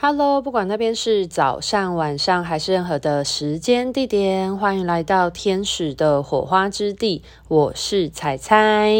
Hello，不管那边是早上、晚上还是任何的时间地点，欢迎来到天使的火花之地。我是彩彩，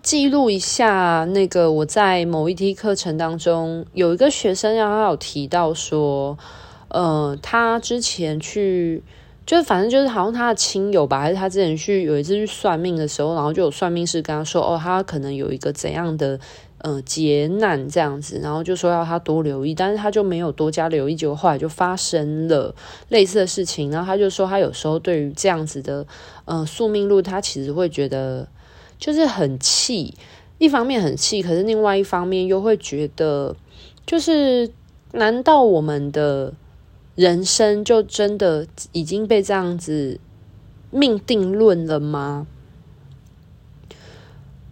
记录一下那个我在某一梯课程当中有一个学生，然后有提到说，呃，他之前去。就是反正就是好像他的亲友吧，还是他之前去有一次去算命的时候，然后就有算命师跟他说，哦，他可能有一个怎样的呃劫难这样子，然后就说要他多留意，但是他就没有多加留意，结果后来就发生了类似的事情，然后他就说他有时候对于这样子的呃宿命论，他其实会觉得就是很气，一方面很气，可是另外一方面又会觉得，就是难道我们的。人生就真的已经被这样子命定论了吗？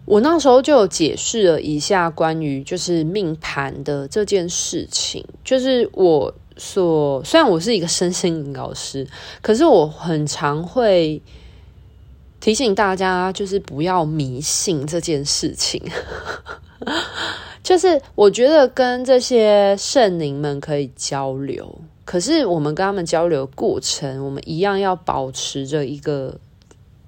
我那时候就有解释了一下关于就是命盘的这件事情，就是我所虽然我是一个身心灵老师，可是我很常会提醒大家，就是不要迷信这件事情。就是我觉得跟这些圣灵们可以交流。可是我们跟他们交流过程，我们一样要保持着一个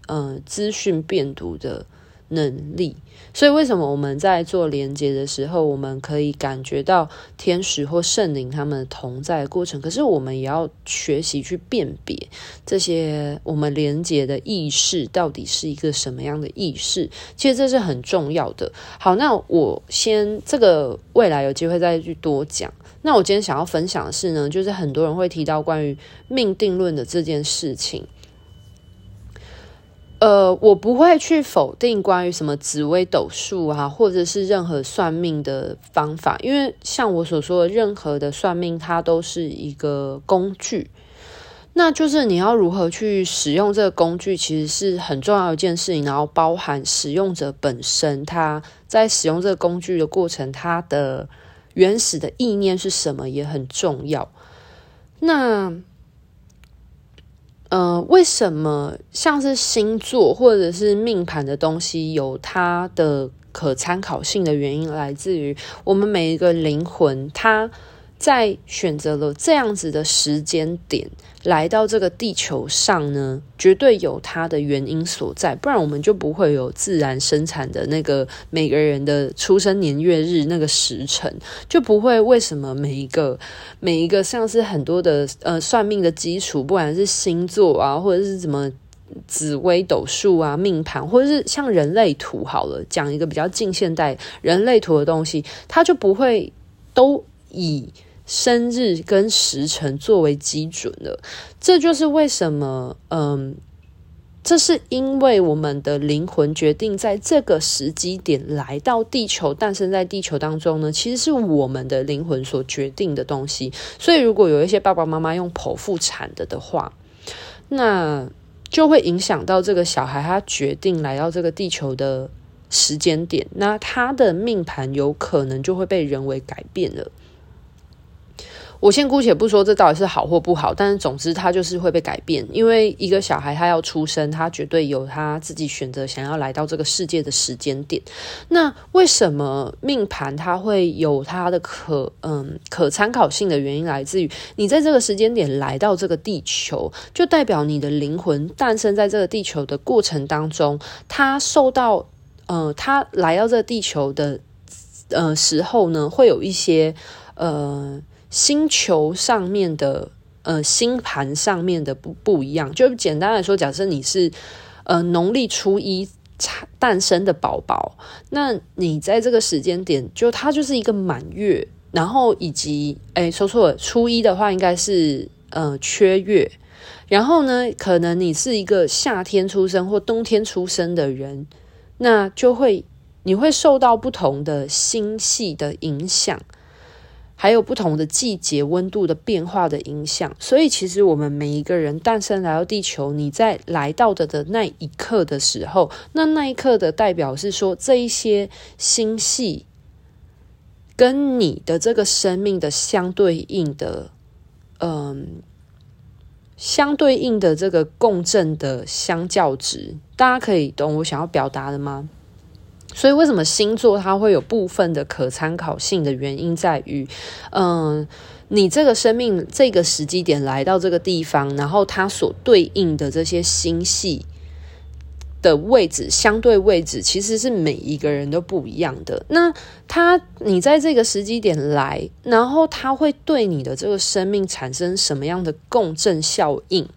嗯资讯辨读的能力。所以为什么我们在做连接的时候，我们可以感觉到天使或圣灵他们同在的过程？可是我们也要学习去辨别这些我们连接的意识到底是一个什么样的意识。其实这是很重要的。好，那我先这个未来有机会再去多讲。那我今天想要分享的是呢，就是很多人会提到关于命定论的这件事情。呃，我不会去否定关于什么紫微斗数啊，或者是任何算命的方法，因为像我所说的，任何的算命它都是一个工具。那就是你要如何去使用这个工具，其实是很重要一件事情。然后包含使用者本身，他在使用这个工具的过程，他的。原始的意念是什么也很重要。那，呃，为什么像是星座或者是命盘的东西有它的可参考性的原因，来自于我们每一个灵魂，它。在选择了这样子的时间点来到这个地球上呢，绝对有它的原因所在，不然我们就不会有自然生产的那个每个人的出生年月日那个时辰，就不会为什么每一个每一个像是很多的呃算命的基础，不管是星座啊，或者是什么紫微斗数啊、命盘，或者是像人类图好了，讲一个比较近现代人类图的东西，它就不会都以。生日跟时辰作为基准的，这就是为什么，嗯，这是因为我们的灵魂决定在这个时机点来到地球，诞生在地球当中呢，其实是我们的灵魂所决定的东西。所以，如果有一些爸爸妈妈用剖腹产的的话，那就会影响到这个小孩他决定来到这个地球的时间点，那他的命盘有可能就会被人为改变了。我先姑且不说这到底是好或不好，但是总之他就是会被改变，因为一个小孩他要出生，他绝对有他自己选择想要来到这个世界的时间点。那为什么命盘它会有它的可嗯可参考性的原因，来自于你在这个时间点来到这个地球，就代表你的灵魂诞生在这个地球的过程当中，他受到呃他来到这个地球的呃时候呢，会有一些呃。星球上面的呃星盘上面的不不一样，就简单来说，假设你是呃农历初一诞生的宝宝，那你在这个时间点，就它就是一个满月，然后以及哎说错了，初一的话应该是呃缺月，然后呢，可能你是一个夏天出生或冬天出生的人，那就会你会受到不同的星系的影响。还有不同的季节温度的变化的影响，所以其实我们每一个人诞生来到地球，你在来到的的那一刻的时候，那那一刻的代表是说，这一些星系跟你的这个生命的相对应的，嗯，相对应的这个共振的相较值，大家可以懂我想要表达的吗？所以，为什么星座它会有部分的可参考性的原因，在于，嗯，你这个生命这个时机点来到这个地方，然后它所对应的这些星系的位置，相对位置其实是每一个人都不一样的。那它，你在这个时机点来，然后它会对你的这个生命产生什么样的共振效应？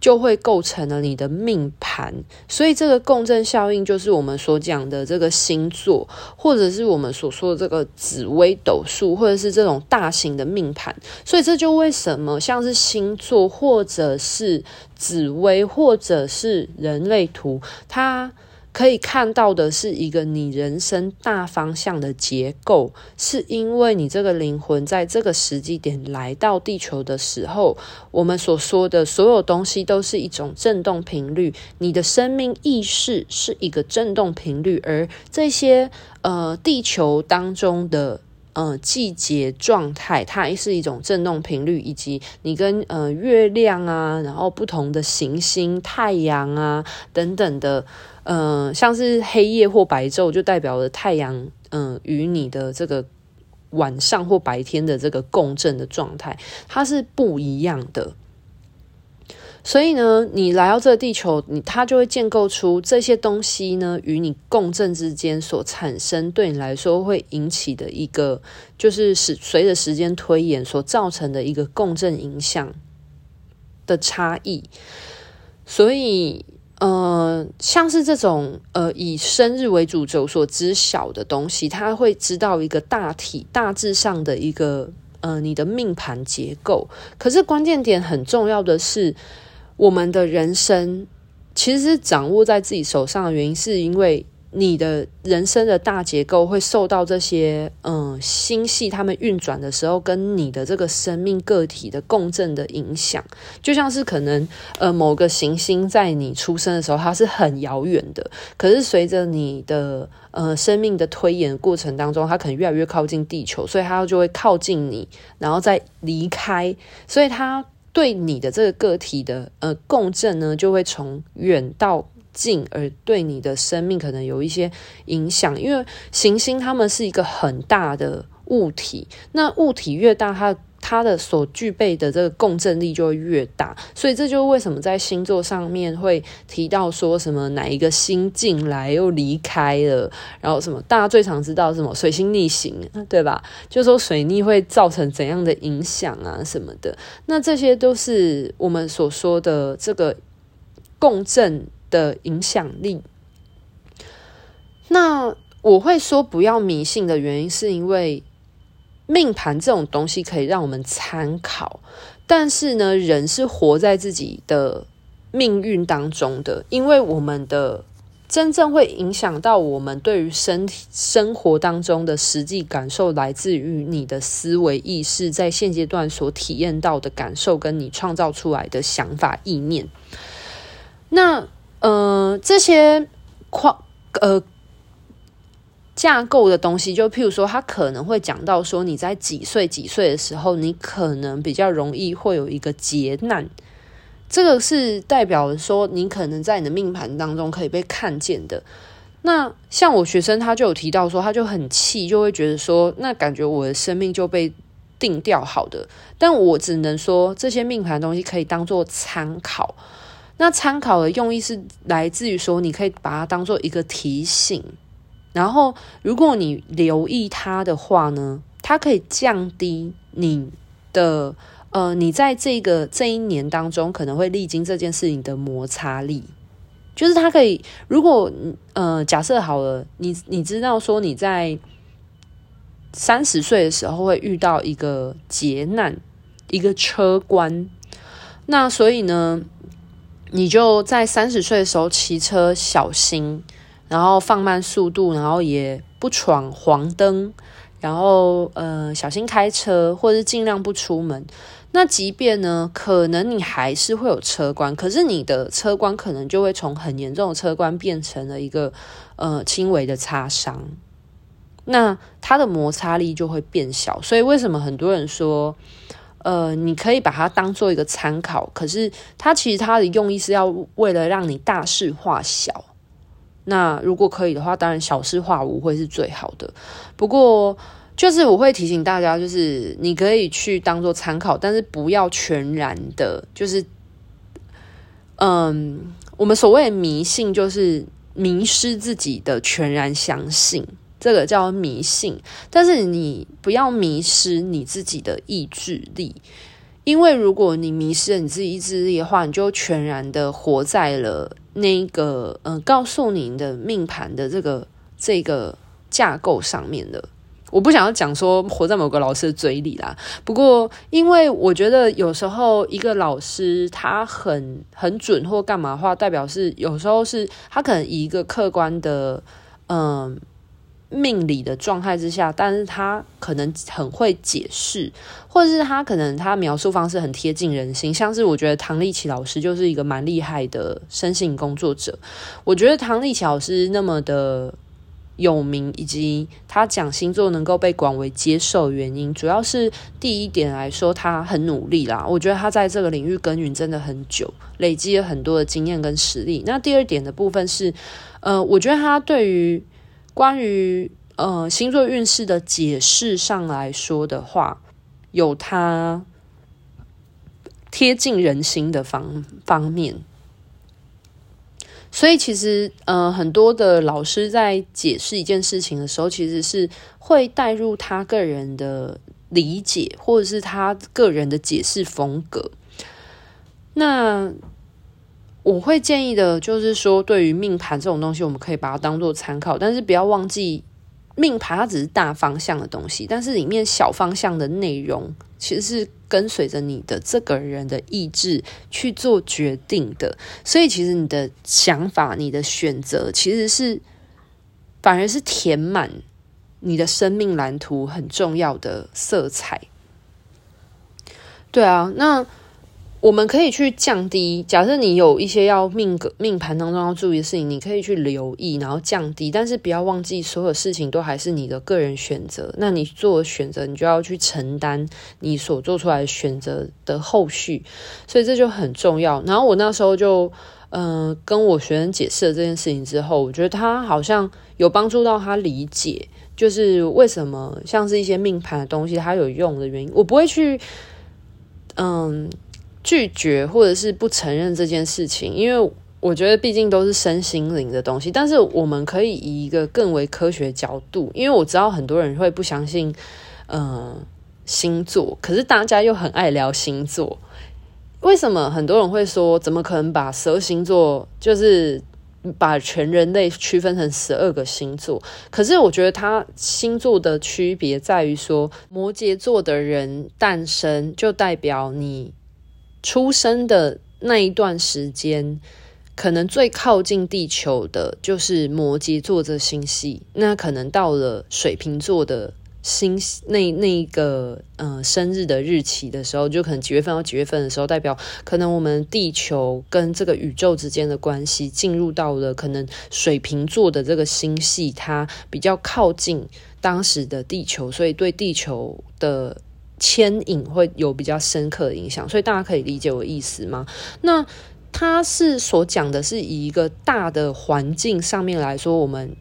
就会构成了你的命盘，所以这个共振效应就是我们所讲的这个星座，或者是我们所说的这个紫微斗数，或者是这种大型的命盘。所以这就为什么像是星座，或者是紫微，或者是人类图，它。可以看到的是一个你人生大方向的结构，是因为你这个灵魂在这个时机点来到地球的时候，我们所说的所有东西都是一种振动频率，你的生命意识是一个振动频率，而这些呃地球当中的呃季节状态，它是一种振动频率，以及你跟呃月亮啊，然后不同的行星、太阳啊等等的。嗯、像是黑夜或白昼，就代表了太阳，嗯、与你的这个晚上或白天的这个共振的状态，它是不一样的。所以呢，你来到这个地球，你它就会建构出这些东西呢，与你共振之间所产生，对你来说会引起的一个，就是是随着时间推演所造成的一个共振影响的差异。所以。呃，像是这种呃以生日为主轴所知晓的东西，他会知道一个大体大致上的一个呃你的命盘结构。可是关键点很重要的是，我们的人生其实是掌握在自己手上的原因，是因为。你的人生的大结构会受到这些嗯星系他们运转的时候，跟你的这个生命个体的共振的影响，就像是可能呃某个行星在你出生的时候它是很遥远的，可是随着你的呃生命的推演过程当中，它可能越来越靠近地球，所以它就会靠近你，然后再离开，所以它对你的这个个体的呃共振呢，就会从远到。近而对你的生命可能有一些影响，因为行星它们是一个很大的物体，那物体越大，它它的所具备的这个共振力就会越大，所以这就是为什么在星座上面会提到说什么哪一个星进来又离开了，然后什么大家最常知道什么水星逆行，对吧？就说水逆会造成怎样的影响啊什么的，那这些都是我们所说的这个共振。的影响力。那我会说不要迷信的原因，是因为命盘这种东西可以让我们参考，但是呢，人是活在自己的命运当中的，因为我们的真正会影响到我们对于身体生活当中的实际感受，来自于你的思维意识在现阶段所体验到的感受，跟你创造出来的想法意念。那呃，这些框呃架构的东西，就譬如说，他可能会讲到说，你在几岁几岁的时候，你可能比较容易会有一个劫难，这个是代表说，你可能在你的命盘当中可以被看见的。那像我学生，他就有提到说，他就很气，就会觉得说，那感觉我的生命就被定掉好的，但我只能说，这些命盘的东西可以当做参考。那参考的用意是来自于说，你可以把它当做一个提醒，然后如果你留意它的话呢，它可以降低你的呃，你在这个这一年当中可能会历经这件事情的摩擦力，就是它可以，如果呃假设好了，你你知道说你在三十岁的时候会遇到一个劫难，一个车关，那所以呢，你就在三十岁的时候骑车小心，然后放慢速度，然后也不闯黄灯，然后呃小心开车，或者是尽量不出门。那即便呢，可能你还是会有车关，可是你的车关可能就会从很严重的车关变成了一个呃轻微的擦伤，那它的摩擦力就会变小。所以为什么很多人说？呃，你可以把它当做一个参考，可是它其实它的用意是要为了让你大事化小，那如果可以的话，当然小事化无会是最好的。不过，就是我会提醒大家，就是你可以去当做参考，但是不要全然的，就是，嗯，我们所谓的迷信，就是迷失自己的全然相信，这个叫迷信。但是你不要迷失你自己的意志力。因为如果你迷失了你自己意志力的话，你就全然的活在了那个嗯、呃，告诉你的命盘的这个这个架构上面的。我不想要讲说活在某个老师的嘴里啦。不过，因为我觉得有时候一个老师他很很准或干嘛的话，代表是有时候是他可能以一个客观的嗯。命理的状态之下，但是他可能很会解释，或者是他可能他描述方式很贴近人心，像是我觉得唐立奇老师就是一个蛮厉害的身心工作者。我觉得唐立奇老师那么的有名，以及他讲星座能够被广为接受，原因主要是第一点来说，他很努力啦。我觉得他在这个领域耕耘真的很久，累积了很多的经验跟实力。那第二点的部分是，呃，我觉得他对于关于呃星座运势的解释上来说的话，有它贴近人心的方方面，所以其实呃很多的老师在解释一件事情的时候，其实是会带入他个人的理解，或者是他个人的解释风格。那我会建议的，就是说，对于命盘这种东西，我们可以把它当做参考，但是不要忘记，命盘它只是大方向的东西，但是里面小方向的内容，其实是跟随着你的这个人的意志去做决定的。所以，其实你的想法、你的选择，其实是反而是填满你的生命蓝图很重要的色彩。对啊，那。我们可以去降低，假设你有一些要命格命盘当中要注意的事情，你可以去留意，然后降低，但是不要忘记，所有事情都还是你的个人选择。那你做选择，你就要去承担你所做出来选择的后续，所以这就很重要。然后我那时候就，嗯、跟我学生解释了这件事情之后，我觉得他好像有帮助到他理解，就是为什么像是一些命盘的东西，它有用的原因。我不会去，嗯。拒绝或者是不承认这件事情，因为我觉得毕竟都是身心灵的东西。但是我们可以以一个更为科学角度，因为我知道很多人会不相信，呃，星座，可是大家又很爱聊星座。为什么很多人会说，怎么可能把十二星座就是把全人类区分成十二个星座？可是我觉得它星座的区别在于说，摩羯座的人诞生就代表你。出生的那一段时间，可能最靠近地球的就是摩羯座这星系。那可能到了水瓶座的星系，那那个呃生日的日期的时候，就可能几月份到几月份的时候，代表可能我们地球跟这个宇宙之间的关系进入到了可能水瓶座的这个星系，它比较靠近当时的地球，所以对地球的。牵引会有比较深刻的影响，所以大家可以理解我意思吗？那他是所讲的是以一个大的环境上面来说，我们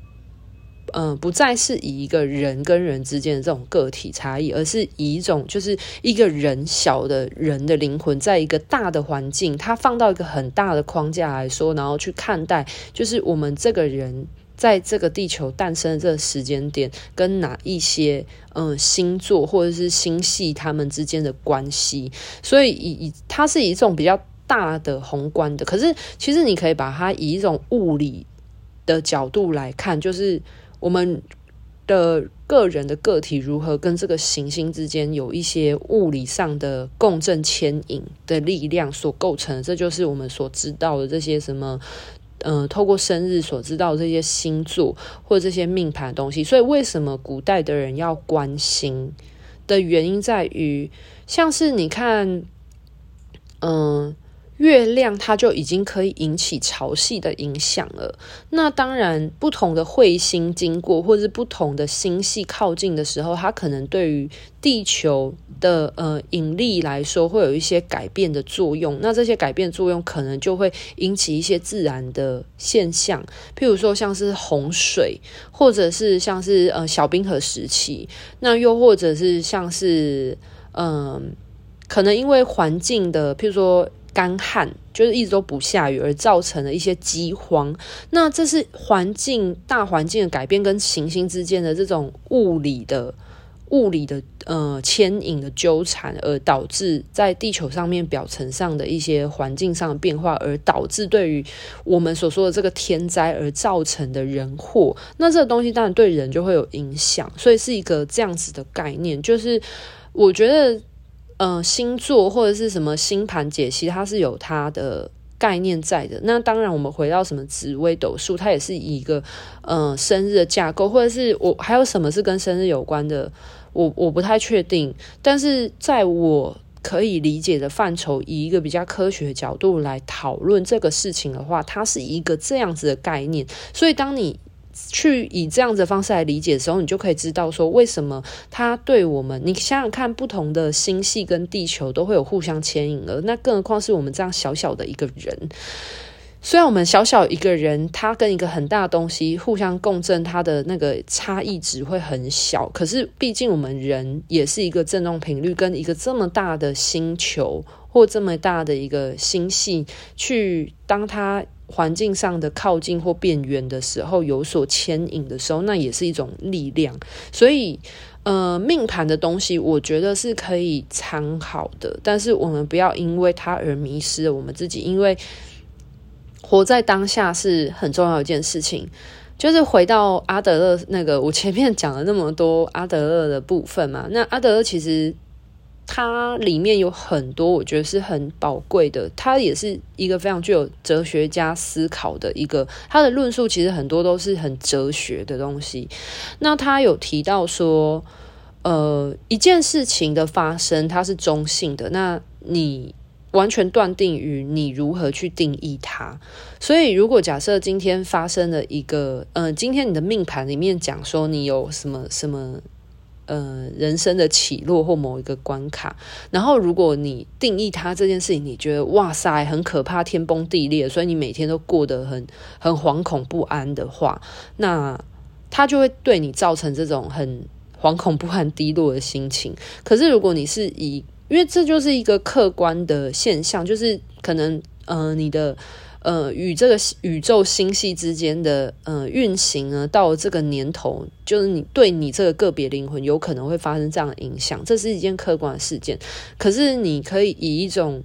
嗯、不再是以一个人跟人之间的这种个体差异，而是以一种就是一个人小的人的灵魂，在一个大的环境，他放到一个很大的框架来说，然后去看待，就是我们这个人。在这个地球诞生的这个时间点，跟哪一些嗯、星座或者是星系他们之间的关系，所以以以它是一种比较大的宏观的，可是其实你可以把它以一种物理的角度来看，就是我们的个人的个体如何跟这个行星之间有一些物理上的共振牵引的力量所构成，这就是我们所知道的这些什么。嗯、透过生日所知道这些星座或这些命盘的东西，所以为什么古代的人要关心的原因在于，像是你看，嗯、月亮它就已经可以引起潮汐的影响了。那当然，不同的彗星经过，或者是不同的星系靠近的时候，它可能对于地球的呃引力来说，会有一些改变的作用。那这些改变作用，可能就会引起一些自然的现象，譬如说像是洪水，或者是像是呃小冰河时期，那又或者是像是嗯、可能因为环境的，譬如说。干旱就是一直都不下雨，而造成了一些饥荒。那这是环境大环境的改变跟行星之间的这种物理的物理的呃牵引的纠缠，而导致在地球上面表层上的一些环境上的变化，而导致对于我们所说的这个天灾而造成的人祸。那这个东西当然对人就会有影响，所以是一个这样子的概念。就是我觉得。呃，星座或者是什么星盘解析，它是有它的概念在的。那当然，我们回到什么紫微斗数，它也是一个呃生日的架构，或者是我还有什么是跟生日有关的，我我不太确定。但是在我可以理解的范畴，以一个比较科学角度来讨论这个事情的话，它是一个这样子的概念。所以，当你去以这样子的方式来理解的时候，你就可以知道说，为什么它对我们，你想想看，不同的星系跟地球都会有互相牵引了，那更何况是我们这样小小的一个人。虽然我们小小一个人，它跟一个很大的东西互相共振，它的那个差异值会很小，可是毕竟我们人也是一个振动频率，跟一个这么大的星球或这么大的一个星系去当它。环境上的靠近或变远的时候，有所牵引的时候，那也是一种力量。所以，呃，命盘的东西，我觉得是可以参考的，但是我们不要因为它而迷失了我们自己，因为活在当下是很重要一件事情。就是回到阿德勒那个，我前面讲了那么多阿德勒的部分嘛，那阿德勒其实。它里面有很多我觉得是很宝贵的，它也是一个非常具有哲学家思考的一个，他的论述其实很多都是很哲学的东西。那他有提到说，呃，一件事情的发生它是中性的，那你完全断定于你如何去定义它。所以，如果假设今天发生了一个，呃，今天你的命盘里面讲说你有什么什么。呃，人生的起落或某一个关卡，然后如果你定义它这件事情，你觉得哇塞很可怕，天崩地裂，所以你每天都过得很很惶恐不安的话，那它就会对你造成这种很惶恐不安、低落的心情。可是如果你是以，因为这就是一个客观的现象，就是可能呃你的。呃，与这个宇宙星系之间的呃运行呢，到这个年头，就是你对你这个个别灵魂有可能会发生这样的影响，这是一件客观的事件。可是你可以以一种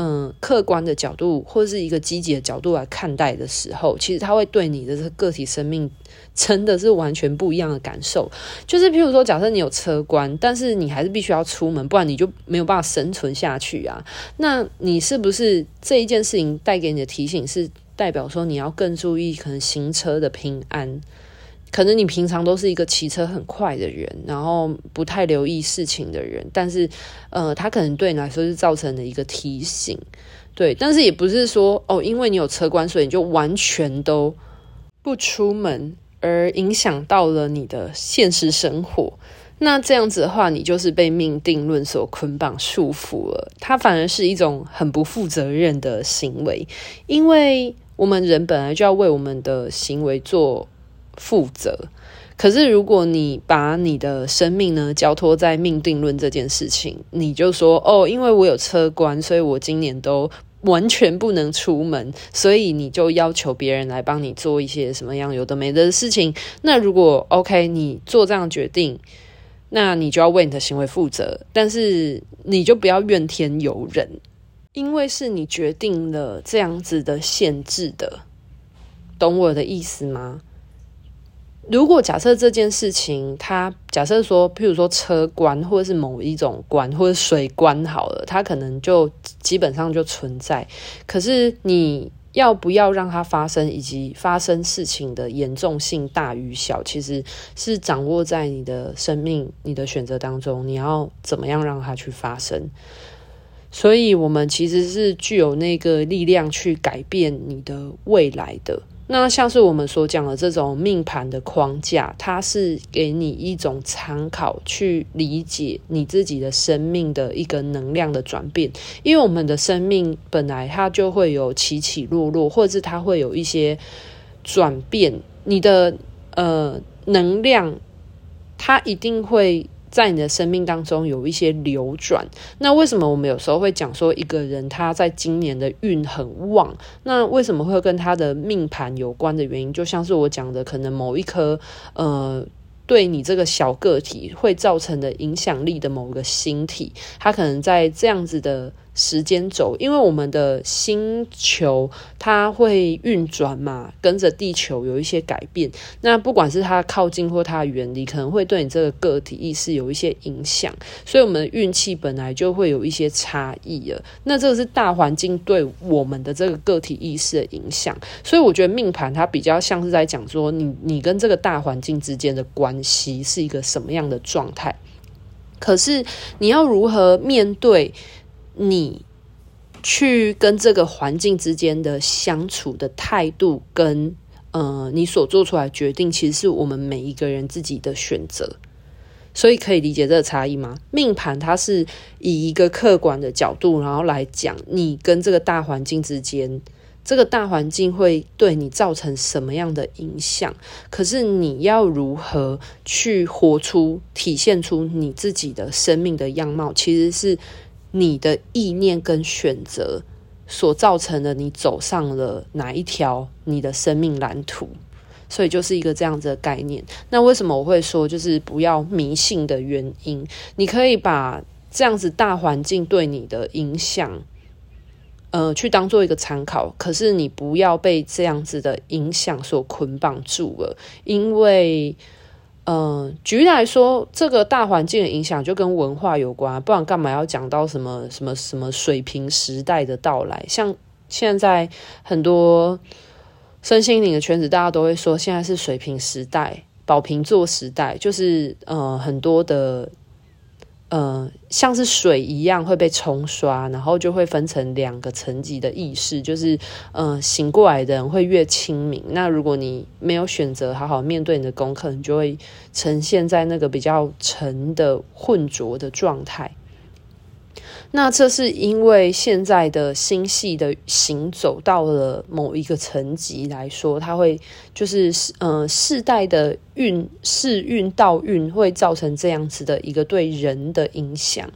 嗯、客观的角度，或者是一个积极的角度来看待的时候，其实它会对你的个体生命。真的是完全不一样的感受，就是譬如说，假设你有车关，但是你还是必须要出门，不然你就没有办法生存下去啊。那你是不是这一件事情带给你的提醒，是代表说你要更注意可能行车的平安？可能你平常都是一个骑车很快的人，然后不太留意事情的人，但是呃，他可能对你来说是造成的一个提醒，对。但是也不是说哦，因为你有车关，所以你就完全都不出门。而影响到了你的现实生活，那这样子的话，你就是被命定论所捆绑束缚了。它反而是一种很不负责任的行为，因为我们人本来就要为我们的行为做负责。可是如果你把你的生命呢交托在命定论这件事情，你就说哦，因为我有车关，所以我今年都。完全不能出门，所以你就要求别人来帮你做一些什么样有的没的事情。那如果 OK，你做这样决定，那你就要为你的行为负责。但是你就不要怨天尤人，因为是你决定了这样子的限制的，懂我的意思吗？如果假设这件事情，它假设说，譬如说车关，或者是某一种关，或者水关好了，它可能就基本上就存在。可是你要不要让它发生，以及发生事情的严重性大与小，其实是掌握在你的生命、你的选择当中。你要怎么样让它去发生？所以我们其实是具有那个力量去改变你的未来的。那像是我们所讲的这种命盘的框架，它是给你一种参考，去理解你自己的生命的一个能量的转变。因为我们的生命本来它就会有起起落落，或者是它会有一些转变，你的呃能量，它一定会。在你的生命当中有一些流转，那为什么我们有时候会讲说一个人他在今年的运很旺？那为什么会跟他的命盘有关的原因，就像是我讲的，可能某一颗呃，对你这个小个体会造成的影响力的某个星体，它可能在这样子的。时间轴，因为我们的星球它会运转嘛，跟着地球有一些改变。那不管是它靠近或它的远离，可能会对你这个个体意识有一些影响。所以，我们的运气本来就会有一些差异了。那这个是大环境对我们的这个个体意识的影响。所以，我觉得命盘它比较像是在讲说，你你跟这个大环境之间的关系是一个什么样的状态。可是，你要如何面对？你去跟这个环境之间的相处的态度，跟呃，你所做出来决定，其实是我们每一个人自己的选择。所以可以理解这个差异吗？命盘它是以一个客观的角度，然后来讲你跟这个大环境之间，这个大环境会对你造成什么样的影响？可是你要如何去活出、体现出你自己的生命的样貌，其实是。你的意念跟选择所造成的，你走上了哪一条你的生命蓝图？所以就是一个这样子的概念。那为什么我会说就是不要迷信的原因？你可以把这样子大环境对你的影响，呃，去当做一个参考。可是你不要被这样子的影响所捆绑住了，因为。嗯，举例来说，这个大环境的影响就跟文化有关，不然干嘛要讲到什么什么什么水平时代的到来？像现在很多身心灵的圈子，大家都会说现在是水平时代、宝瓶座时代，就是呃很多的。呃，像是水一样会被冲刷，然后就会分成两个层级的意识，就是呃，醒过来的人会越清明。那如果你没有选择好好面对你的功课，你就会呈现在那个比较沉的混浊的状态。那这是因为现在的星系的行走到了某一个层级来说，它会就是呃世代的运世运道运会造成这样子的一个对人的影响，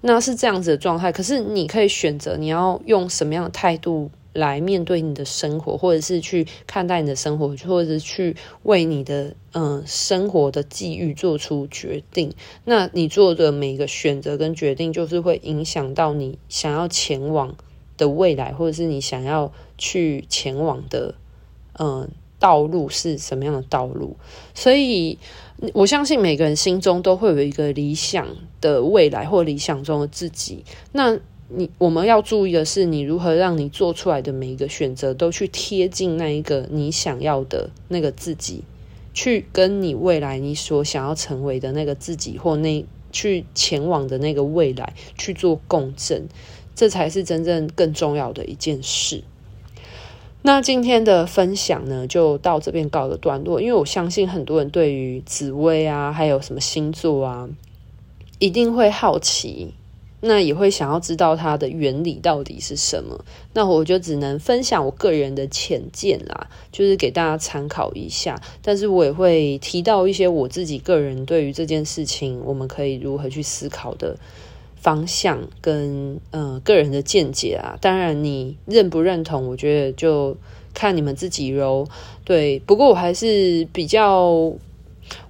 那是这样子的状态。可是你可以选择你要用什么样的态度。来面对你的生活，或者是去看待你的生活，或者是去为你的嗯、生活的际遇做出决定。那你做的每一个选择跟决定，就是会影响到你想要前往的未来，或者是你想要去前往的嗯、道路是什么样的道路。所以，我相信每个人心中都会有一个理想的未来，或理想中的自己。那你我们要注意的是，你如何让你做出来的每一个选择都去贴近那一个你想要的那个自己，去跟你未来你所想要成为的那个自己或那去前往的那个未来去做共振，这才是真正更重要的一件事。那今天的分享呢，就到这边告个段落，因为我相信很多人对于紫微啊，还有什么星座啊，一定会好奇。那也会想要知道它的原理到底是什么，那我就只能分享我个人的浅见啦，就是给大家参考一下。但是我也会提到一些我自己个人对于这件事情，我们可以如何去思考的方向跟呃个人的见解啊。当然你认不认同，我觉得就看你们自己喽。对，不过我还是比较，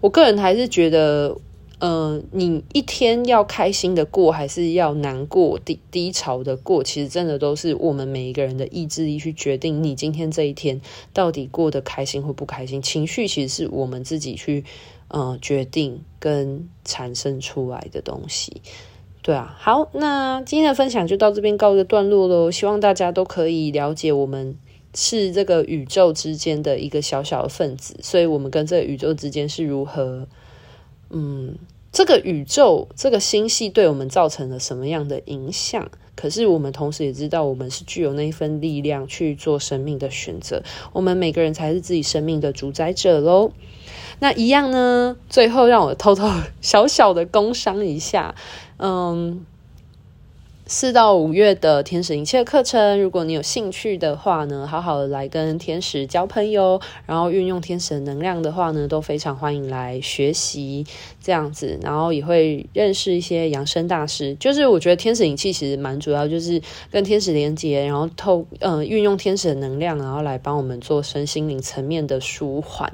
我个人还是觉得。呃，你一天要开心的过，还是要难过低低潮的过？其实真的都是我们每一个人的意志力去决定，你今天这一天到底过得开心或不开心。情绪其实是我们自己去呃决定跟产生出来的东西。对啊，好，那今天的分享就到这边告一个段落喽。希望大家都可以了解，我们是这个宇宙之间的一个小小的分子，所以我们跟这个宇宙之间是如何。嗯，这个宇宙、这个星系对我们造成了什么样的影响？可是我们同时也知道，我们是具有那一份力量去做生命的选择。我们每个人才是自己生命的主宰者喽。那一样呢？最后让我偷偷小小的工伤一下，嗯。四到五月的天使灵气课程，如果你有兴趣的话呢，好好的来跟天使交朋友，然后运用天使的能量的话呢，都非常欢迎来学习这样子，然后也会认识一些养生大师。就是我觉得天使灵气其实蛮主要，就是跟天使连接，然后透呃运用天使的能量，然后来帮我们做身心灵层面的舒缓。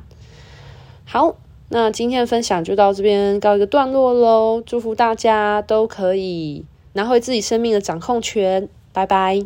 好，那今天的分享就到这边告一个段落喽，祝福大家都可以。拿回自己生命的掌控权，拜拜。